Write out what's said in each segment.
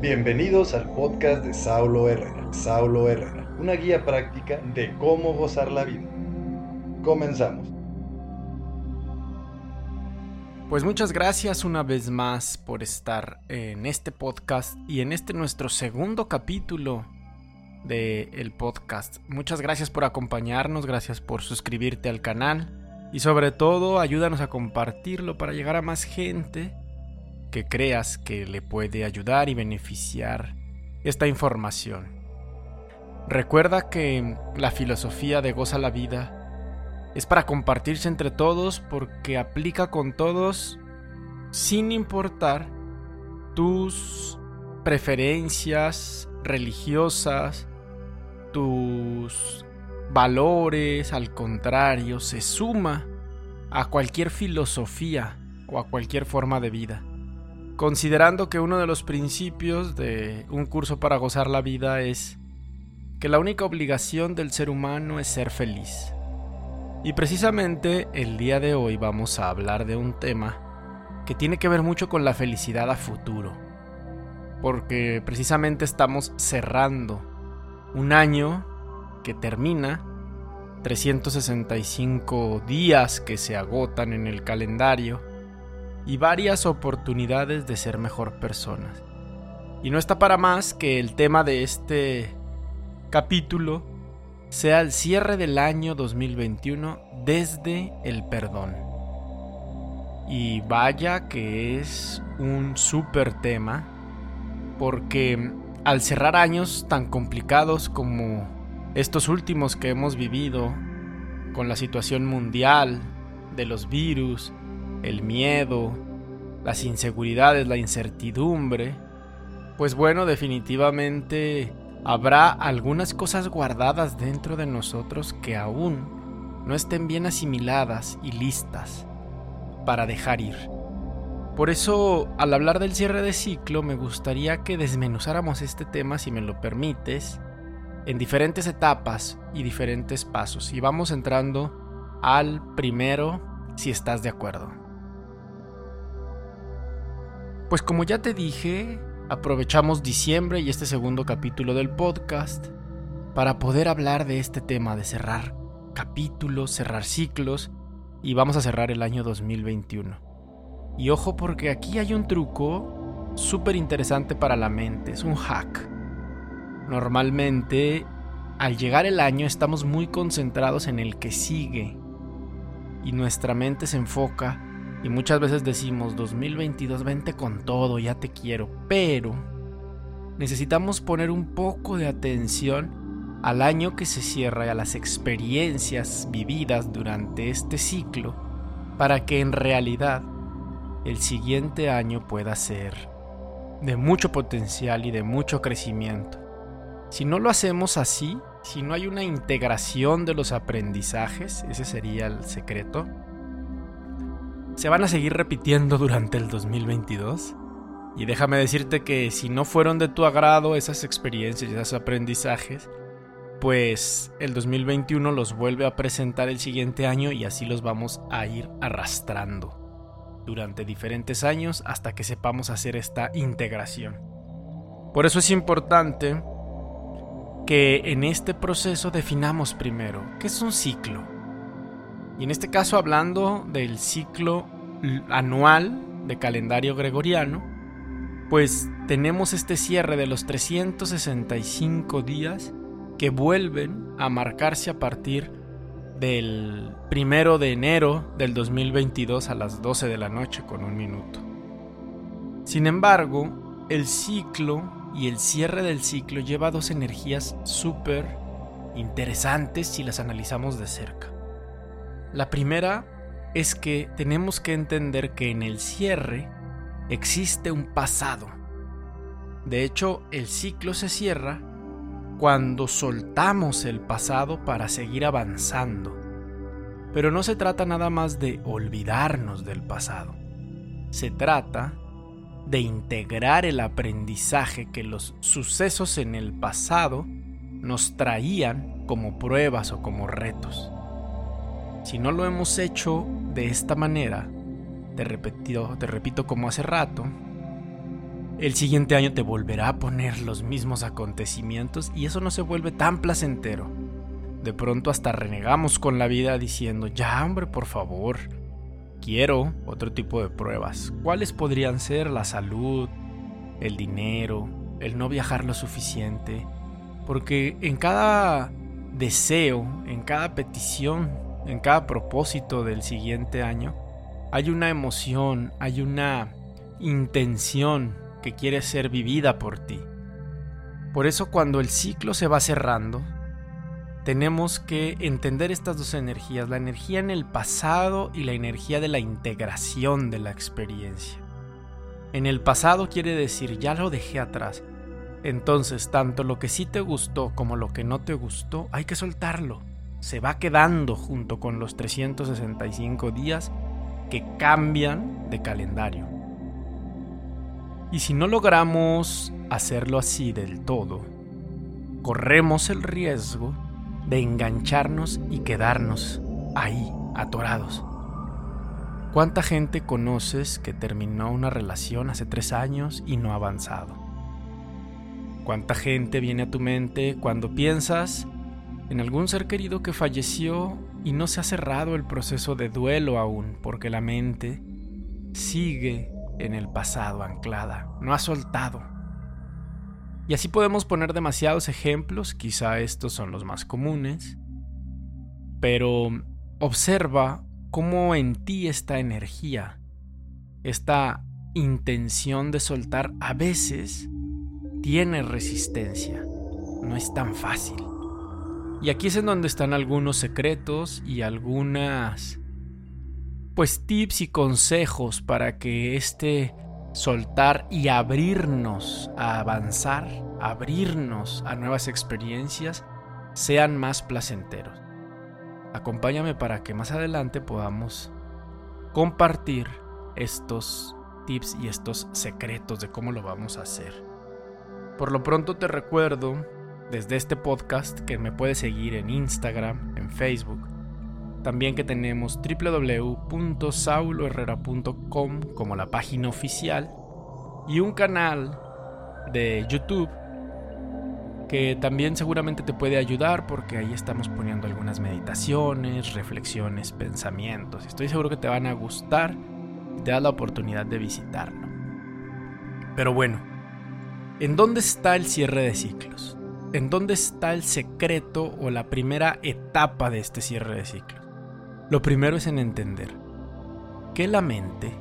Bienvenidos al podcast de Saulo Herrera. Saulo Herrera, una guía práctica de cómo gozar la vida. Comenzamos. Pues muchas gracias una vez más por estar en este podcast y en este nuestro segundo capítulo del el podcast. Muchas gracias por acompañarnos, gracias por suscribirte al canal y sobre todo ayúdanos a compartirlo para llegar a más gente que creas que le puede ayudar y beneficiar esta información. Recuerda que la filosofía de Goza la Vida es para compartirse entre todos porque aplica con todos sin importar tus preferencias religiosas, tus valores, al contrario, se suma a cualquier filosofía o a cualquier forma de vida considerando que uno de los principios de un curso para gozar la vida es que la única obligación del ser humano es ser feliz. Y precisamente el día de hoy vamos a hablar de un tema que tiene que ver mucho con la felicidad a futuro. Porque precisamente estamos cerrando un año que termina, 365 días que se agotan en el calendario, y varias oportunidades de ser mejor personas. Y no está para más que el tema de este capítulo sea el cierre del año 2021 desde el perdón. Y vaya que es un súper tema, porque al cerrar años tan complicados como estos últimos que hemos vivido, con la situación mundial, de los virus, el miedo, las inseguridades, la incertidumbre, pues bueno, definitivamente habrá algunas cosas guardadas dentro de nosotros que aún no estén bien asimiladas y listas para dejar ir. Por eso, al hablar del cierre de ciclo, me gustaría que desmenuzáramos este tema, si me lo permites, en diferentes etapas y diferentes pasos. Y vamos entrando al primero, si estás de acuerdo. Pues como ya te dije, aprovechamos diciembre y este segundo capítulo del podcast para poder hablar de este tema de cerrar capítulos, cerrar ciclos y vamos a cerrar el año 2021. Y ojo porque aquí hay un truco súper interesante para la mente, es un hack. Normalmente al llegar el año estamos muy concentrados en el que sigue y nuestra mente se enfoca y muchas veces decimos 2022 vente con todo, ya te quiero, pero necesitamos poner un poco de atención al año que se cierra y a las experiencias vividas durante este ciclo para que en realidad el siguiente año pueda ser de mucho potencial y de mucho crecimiento. Si no lo hacemos así, si no hay una integración de los aprendizajes, ese sería el secreto, se van a seguir repitiendo durante el 2022. Y déjame decirte que si no fueron de tu agrado esas experiencias y esos aprendizajes, pues el 2021 los vuelve a presentar el siguiente año y así los vamos a ir arrastrando durante diferentes años hasta que sepamos hacer esta integración. Por eso es importante que en este proceso definamos primero qué es un ciclo. Y en este caso hablando del ciclo anual de calendario gregoriano, pues tenemos este cierre de los 365 días que vuelven a marcarse a partir del primero de enero del 2022 a las 12 de la noche con un minuto. Sin embargo, el ciclo y el cierre del ciclo lleva dos energías súper interesantes si las analizamos de cerca. La primera es que tenemos que entender que en el cierre existe un pasado. De hecho, el ciclo se cierra cuando soltamos el pasado para seguir avanzando. Pero no se trata nada más de olvidarnos del pasado. Se trata de integrar el aprendizaje que los sucesos en el pasado nos traían como pruebas o como retos. Si no lo hemos hecho de esta manera, te repito, te repito como hace rato, el siguiente año te volverá a poner los mismos acontecimientos y eso no se vuelve tan placentero. De pronto hasta renegamos con la vida diciendo, ya hombre, por favor, quiero otro tipo de pruebas. ¿Cuáles podrían ser la salud, el dinero, el no viajar lo suficiente? Porque en cada deseo, en cada petición, en cada propósito del siguiente año, hay una emoción, hay una intención que quiere ser vivida por ti. Por eso cuando el ciclo se va cerrando, tenemos que entender estas dos energías, la energía en el pasado y la energía de la integración de la experiencia. En el pasado quiere decir ya lo dejé atrás. Entonces, tanto lo que sí te gustó como lo que no te gustó, hay que soltarlo. Se va quedando junto con los 365 días que cambian de calendario. Y si no logramos hacerlo así del todo, corremos el riesgo de engancharnos y quedarnos ahí, atorados. ¿Cuánta gente conoces que terminó una relación hace tres años y no ha avanzado? ¿Cuánta gente viene a tu mente cuando piensas en algún ser querido que falleció y no se ha cerrado el proceso de duelo aún porque la mente sigue en el pasado anclada, no ha soltado? Y así podemos poner demasiados ejemplos, quizá estos son los más comunes, pero observa cómo en ti esta energía, esta intención de soltar a veces tiene resistencia, no es tan fácil. Y aquí es en donde están algunos secretos y algunas pues tips y consejos para que este soltar y abrirnos a avanzar, abrirnos a nuevas experiencias, sean más placenteros. Acompáñame para que más adelante podamos compartir estos tips y estos secretos de cómo lo vamos a hacer. Por lo pronto te recuerdo desde este podcast que me puedes seguir en Instagram, en Facebook, también que tenemos www.sauloherrera.com como la página oficial y un canal de YouTube que también seguramente te puede ayudar porque ahí estamos poniendo algunas meditaciones, reflexiones, pensamientos. Estoy seguro que te van a gustar y te da la oportunidad de visitarlo. Pero bueno, ¿en dónde está el cierre de ciclos? ¿En dónde está el secreto o la primera etapa de este cierre de ciclos? Lo primero es en entender que la mente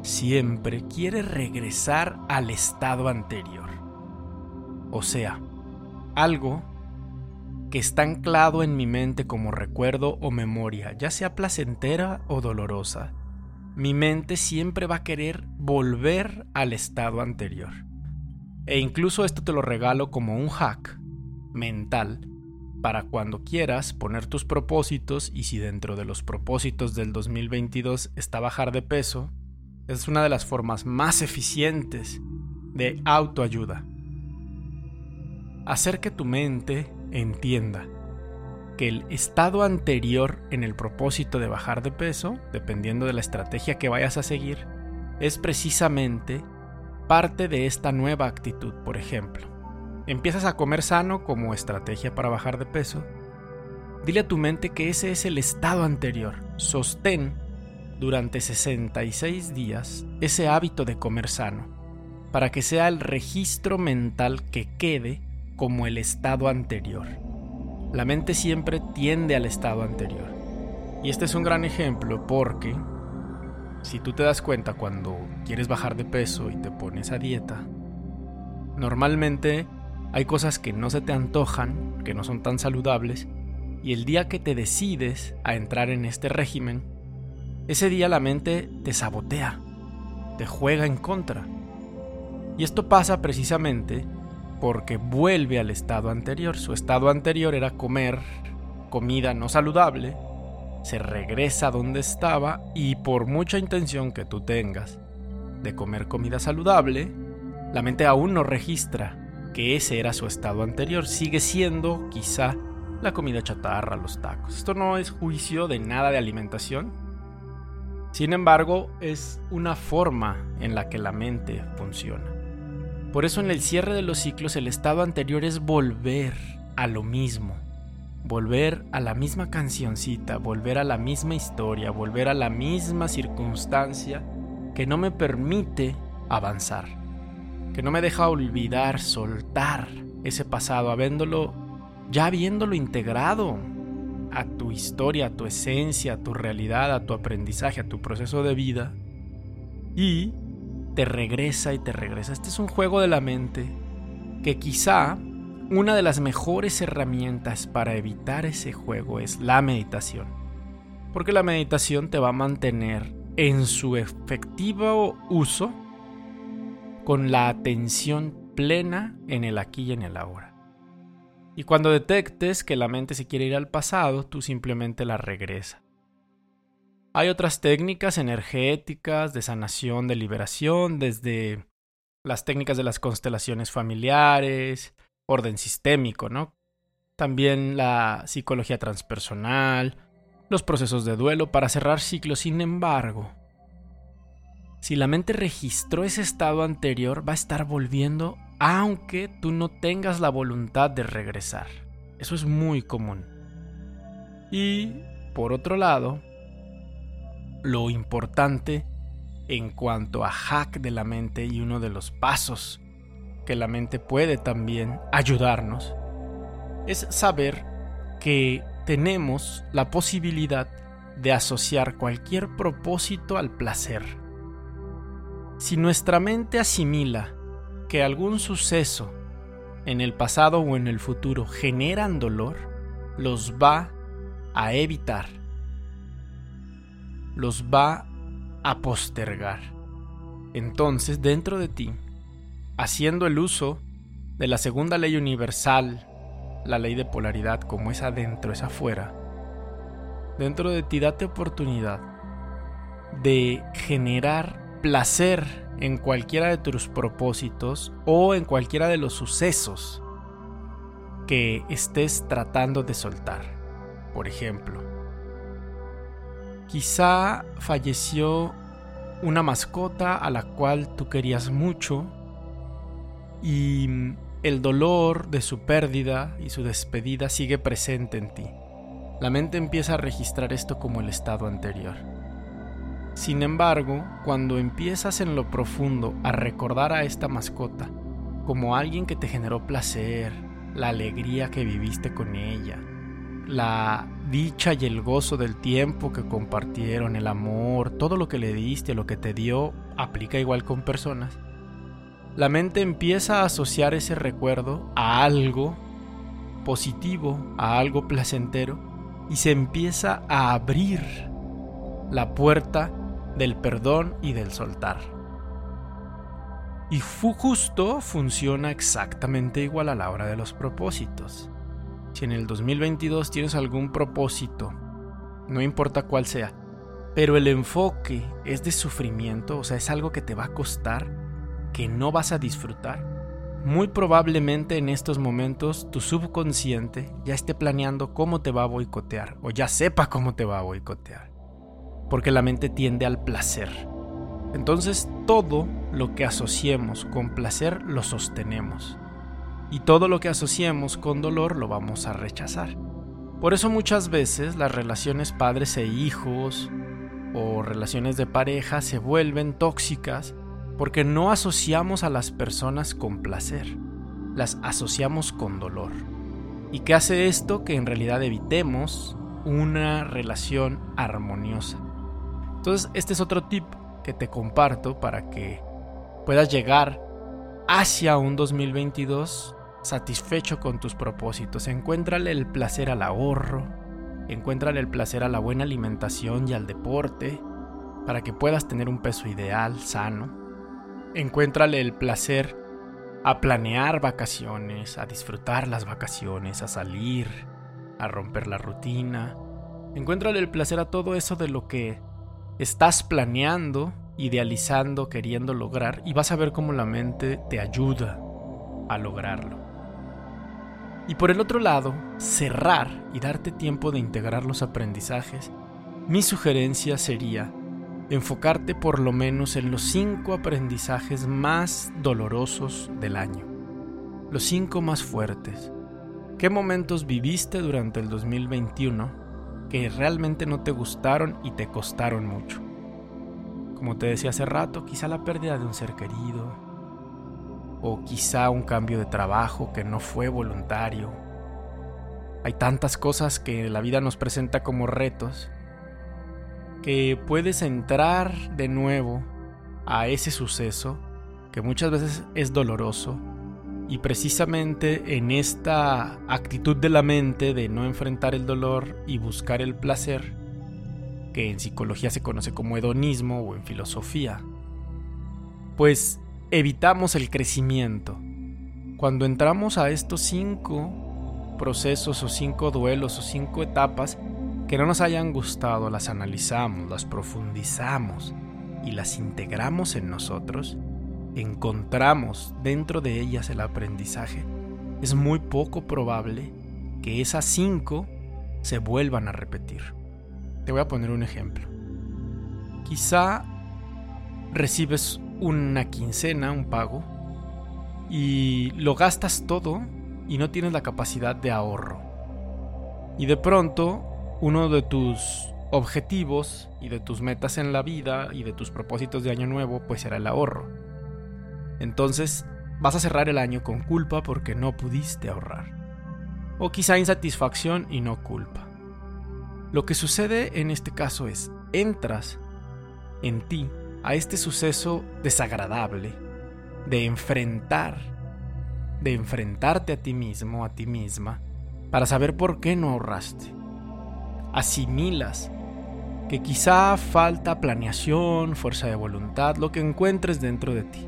siempre quiere regresar al estado anterior. O sea, algo que está anclado en mi mente como recuerdo o memoria, ya sea placentera o dolorosa, mi mente siempre va a querer volver al estado anterior. E incluso esto te lo regalo como un hack mental para cuando quieras poner tus propósitos y si dentro de los propósitos del 2022 está bajar de peso, es una de las formas más eficientes de autoayuda. Hacer que tu mente entienda que el estado anterior en el propósito de bajar de peso, dependiendo de la estrategia que vayas a seguir, es precisamente parte de esta nueva actitud, por ejemplo empiezas a comer sano como estrategia para bajar de peso, dile a tu mente que ese es el estado anterior. Sostén durante 66 días ese hábito de comer sano, para que sea el registro mental que quede como el estado anterior. La mente siempre tiende al estado anterior. Y este es un gran ejemplo porque si tú te das cuenta cuando quieres bajar de peso y te pones a dieta, normalmente hay cosas que no se te antojan, que no son tan saludables, y el día que te decides a entrar en este régimen, ese día la mente te sabotea, te juega en contra. Y esto pasa precisamente porque vuelve al estado anterior. Su estado anterior era comer comida no saludable, se regresa donde estaba y por mucha intención que tú tengas de comer comida saludable, la mente aún no registra que ese era su estado anterior. Sigue siendo quizá la comida chatarra, los tacos. Esto no es juicio de nada de alimentación. Sin embargo, es una forma en la que la mente funciona. Por eso en el cierre de los ciclos el estado anterior es volver a lo mismo, volver a la misma cancioncita, volver a la misma historia, volver a la misma circunstancia que no me permite avanzar, que no me deja olvidar, soltar ese pasado, habiéndolo, ya habiéndolo integrado a tu historia, a tu esencia, a tu realidad, a tu aprendizaje, a tu proceso de vida, y te regresa y te regresa. Este es un juego de la mente que quizá una de las mejores herramientas para evitar ese juego es la meditación. Porque la meditación te va a mantener en su efectivo uso con la atención plena en el aquí y en el ahora. Y cuando detectes que la mente se quiere ir al pasado, tú simplemente la regresa. Hay otras técnicas energéticas de sanación, de liberación, desde las técnicas de las constelaciones familiares, orden sistémico, ¿no? También la psicología transpersonal, los procesos de duelo para cerrar ciclos. Sin embargo, si la mente registró ese estado anterior, va a estar volviendo aunque tú no tengas la voluntad de regresar. Eso es muy común. Y, por otro lado, lo importante en cuanto a hack de la mente y uno de los pasos que la mente puede también ayudarnos es saber que tenemos la posibilidad de asociar cualquier propósito al placer. Si nuestra mente asimila que algún suceso en el pasado o en el futuro generan dolor, los va a evitar los va a postergar. Entonces, dentro de ti, haciendo el uso de la segunda ley universal, la ley de polaridad, como es adentro, es afuera, dentro de ti date oportunidad de generar placer en cualquiera de tus propósitos o en cualquiera de los sucesos que estés tratando de soltar. Por ejemplo, Quizá falleció una mascota a la cual tú querías mucho y el dolor de su pérdida y su despedida sigue presente en ti. La mente empieza a registrar esto como el estado anterior. Sin embargo, cuando empiezas en lo profundo a recordar a esta mascota como alguien que te generó placer, la alegría que viviste con ella, la dicha y el gozo del tiempo que compartieron, el amor, todo lo que le diste, lo que te dio, aplica igual con personas. La mente empieza a asociar ese recuerdo a algo positivo, a algo placentero, y se empieza a abrir la puerta del perdón y del soltar. Y justo funciona exactamente igual a la hora de los propósitos. Si en el 2022 tienes algún propósito, no importa cuál sea, pero el enfoque es de sufrimiento, o sea, es algo que te va a costar, que no vas a disfrutar, muy probablemente en estos momentos tu subconsciente ya esté planeando cómo te va a boicotear o ya sepa cómo te va a boicotear. Porque la mente tiende al placer. Entonces todo lo que asociemos con placer lo sostenemos y todo lo que asociemos con dolor lo vamos a rechazar. Por eso muchas veces las relaciones padres e hijos o relaciones de pareja se vuelven tóxicas porque no asociamos a las personas con placer, las asociamos con dolor. ¿Y qué hace esto? Que en realidad evitemos una relación armoniosa. Entonces este es otro tip que te comparto para que puedas llegar hacia un 2022 satisfecho con tus propósitos. Encuéntrale el placer al ahorro, encuéntrale el placer a la buena alimentación y al deporte, para que puedas tener un peso ideal, sano. Encuéntrale el placer a planear vacaciones, a disfrutar las vacaciones, a salir, a romper la rutina. Encuéntrale el placer a todo eso de lo que estás planeando, idealizando, queriendo lograr y vas a ver cómo la mente te ayuda a lograrlo. Y por el otro lado, cerrar y darte tiempo de integrar los aprendizajes, mi sugerencia sería enfocarte por lo menos en los cinco aprendizajes más dolorosos del año, los cinco más fuertes. ¿Qué momentos viviste durante el 2021 que realmente no te gustaron y te costaron mucho? Como te decía hace rato, quizá la pérdida de un ser querido, o quizá un cambio de trabajo que no fue voluntario. Hay tantas cosas que la vida nos presenta como retos que puedes entrar de nuevo a ese suceso que muchas veces es doloroso y precisamente en esta actitud de la mente de no enfrentar el dolor y buscar el placer, que en psicología se conoce como hedonismo o en filosofía, pues evitamos el crecimiento. Cuando entramos a estos cinco procesos o cinco duelos o cinco etapas, que no nos hayan gustado, las analizamos, las profundizamos y las integramos en nosotros, encontramos dentro de ellas el aprendizaje, es muy poco probable que esas cinco se vuelvan a repetir. Te voy a poner un ejemplo. Quizá recibes una quincena, un pago, y lo gastas todo y no tienes la capacidad de ahorro. Y de pronto uno de tus objetivos y de tus metas en la vida y de tus propósitos de año nuevo pues será el ahorro. Entonces vas a cerrar el año con culpa porque no pudiste ahorrar. O quizá insatisfacción y no culpa. Lo que sucede en este caso es, entras en ti a este suceso desagradable de enfrentar, de enfrentarte a ti mismo, a ti misma, para saber por qué no ahorraste asimilas que quizá falta planeación, fuerza de voluntad, lo que encuentres dentro de ti.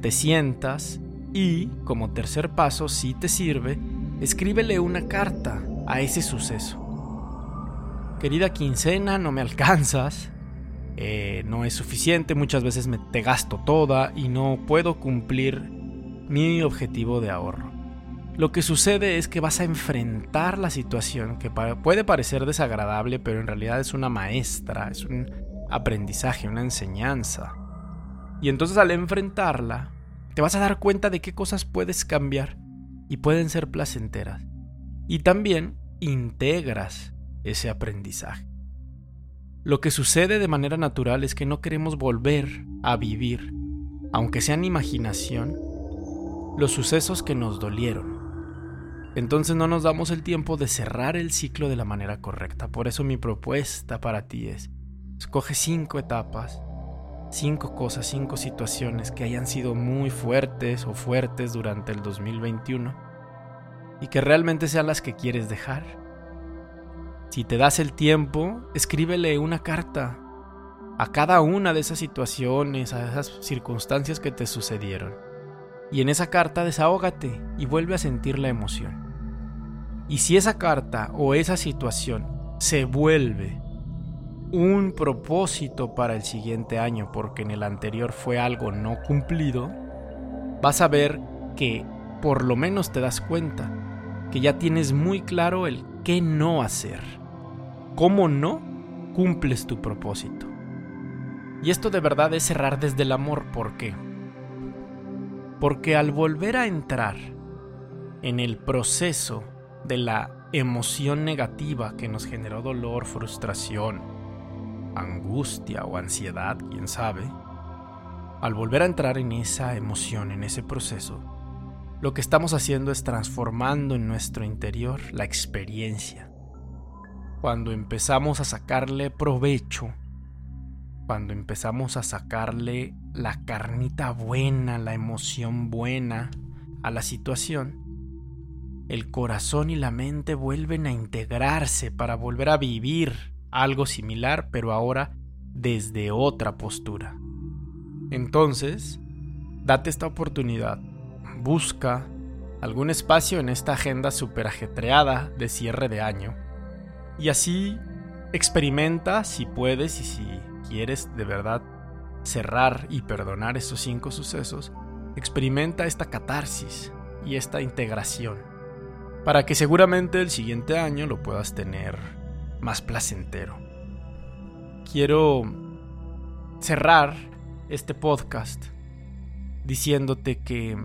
Te sientas y, como tercer paso, si te sirve, escríbele una carta a ese suceso. Querida quincena, no me alcanzas, eh, no es suficiente, muchas veces me te gasto toda y no puedo cumplir mi objetivo de ahorro. Lo que sucede es que vas a enfrentar la situación que puede parecer desagradable, pero en realidad es una maestra, es un aprendizaje, una enseñanza. Y entonces al enfrentarla, te vas a dar cuenta de qué cosas puedes cambiar y pueden ser placenteras. Y también integras ese aprendizaje. Lo que sucede de manera natural es que no queremos volver a vivir, aunque sea en imaginación, los sucesos que nos dolieron entonces no nos damos el tiempo de cerrar el ciclo de la manera correcta. Por eso mi propuesta para ti es, escoge cinco etapas, cinco cosas, cinco situaciones que hayan sido muy fuertes o fuertes durante el 2021 y que realmente sean las que quieres dejar. Si te das el tiempo, escríbele una carta a cada una de esas situaciones, a esas circunstancias que te sucedieron. Y en esa carta desahógate y vuelve a sentir la emoción. Y si esa carta o esa situación se vuelve un propósito para el siguiente año porque en el anterior fue algo no cumplido, vas a ver que por lo menos te das cuenta que ya tienes muy claro el qué no hacer, cómo no cumples tu propósito. Y esto de verdad es cerrar desde el amor, ¿por qué? Porque al volver a entrar en el proceso de la emoción negativa que nos generó dolor, frustración, angustia o ansiedad, quién sabe, al volver a entrar en esa emoción, en ese proceso, lo que estamos haciendo es transformando en nuestro interior la experiencia. Cuando empezamos a sacarle provecho, cuando empezamos a sacarle la carnita buena, la emoción buena a la situación, el corazón y la mente vuelven a integrarse para volver a vivir algo similar, pero ahora desde otra postura. Entonces, date esta oportunidad. Busca algún espacio en esta agenda super ajetreada de cierre de año. Y así experimenta si puedes y si quieres de verdad cerrar y perdonar estos cinco sucesos, experimenta esta catarsis y esta integración para que seguramente el siguiente año lo puedas tener más placentero. Quiero cerrar este podcast diciéndote que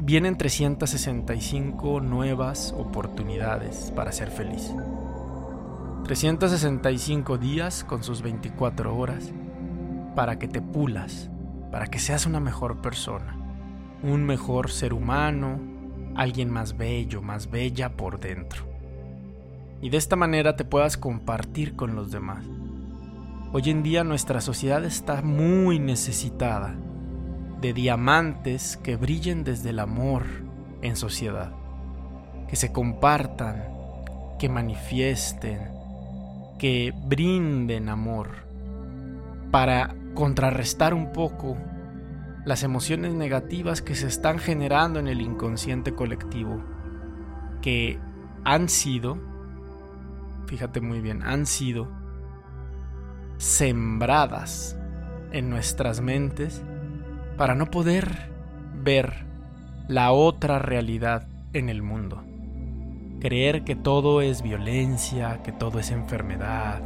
vienen 365 nuevas oportunidades para ser feliz. 365 días con sus 24 horas para que te pulas, para que seas una mejor persona, un mejor ser humano, alguien más bello, más bella por dentro. Y de esta manera te puedas compartir con los demás. Hoy en día nuestra sociedad está muy necesitada de diamantes que brillen desde el amor en sociedad, que se compartan, que manifiesten, que brinden amor para contrarrestar un poco las emociones negativas que se están generando en el inconsciente colectivo, que han sido, fíjate muy bien, han sido sembradas en nuestras mentes para no poder ver la otra realidad en el mundo. Creer que todo es violencia, que todo es enfermedad,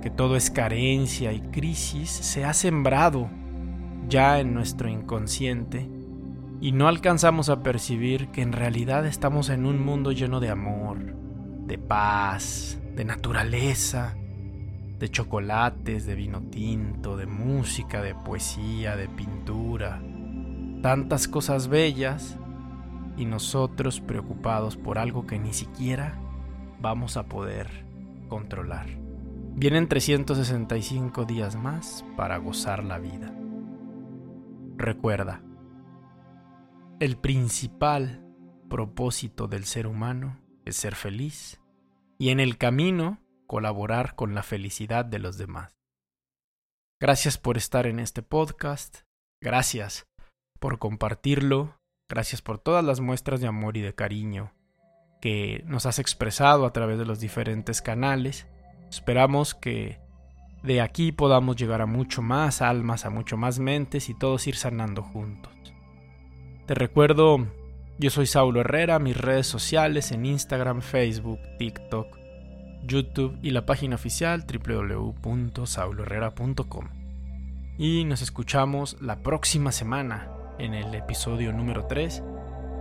que todo es carencia y crisis se ha sembrado ya en nuestro inconsciente y no alcanzamos a percibir que en realidad estamos en un mundo lleno de amor, de paz, de naturaleza, de chocolates, de vino tinto, de música, de poesía, de pintura, tantas cosas bellas y nosotros preocupados por algo que ni siquiera vamos a poder controlar. Vienen 365 días más para gozar la vida. Recuerda, el principal propósito del ser humano es ser feliz y en el camino colaborar con la felicidad de los demás. Gracias por estar en este podcast, gracias por compartirlo Gracias por todas las muestras de amor y de cariño que nos has expresado a través de los diferentes canales. Esperamos que de aquí podamos llegar a mucho más almas, a mucho más mentes y todos ir sanando juntos. Te recuerdo, yo soy Saulo Herrera, mis redes sociales en Instagram, Facebook, TikTok, YouTube y la página oficial www.sauloherrera.com. Y nos escuchamos la próxima semana en el episodio número 3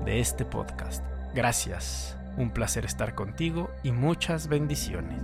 de este podcast. Gracias, un placer estar contigo y muchas bendiciones.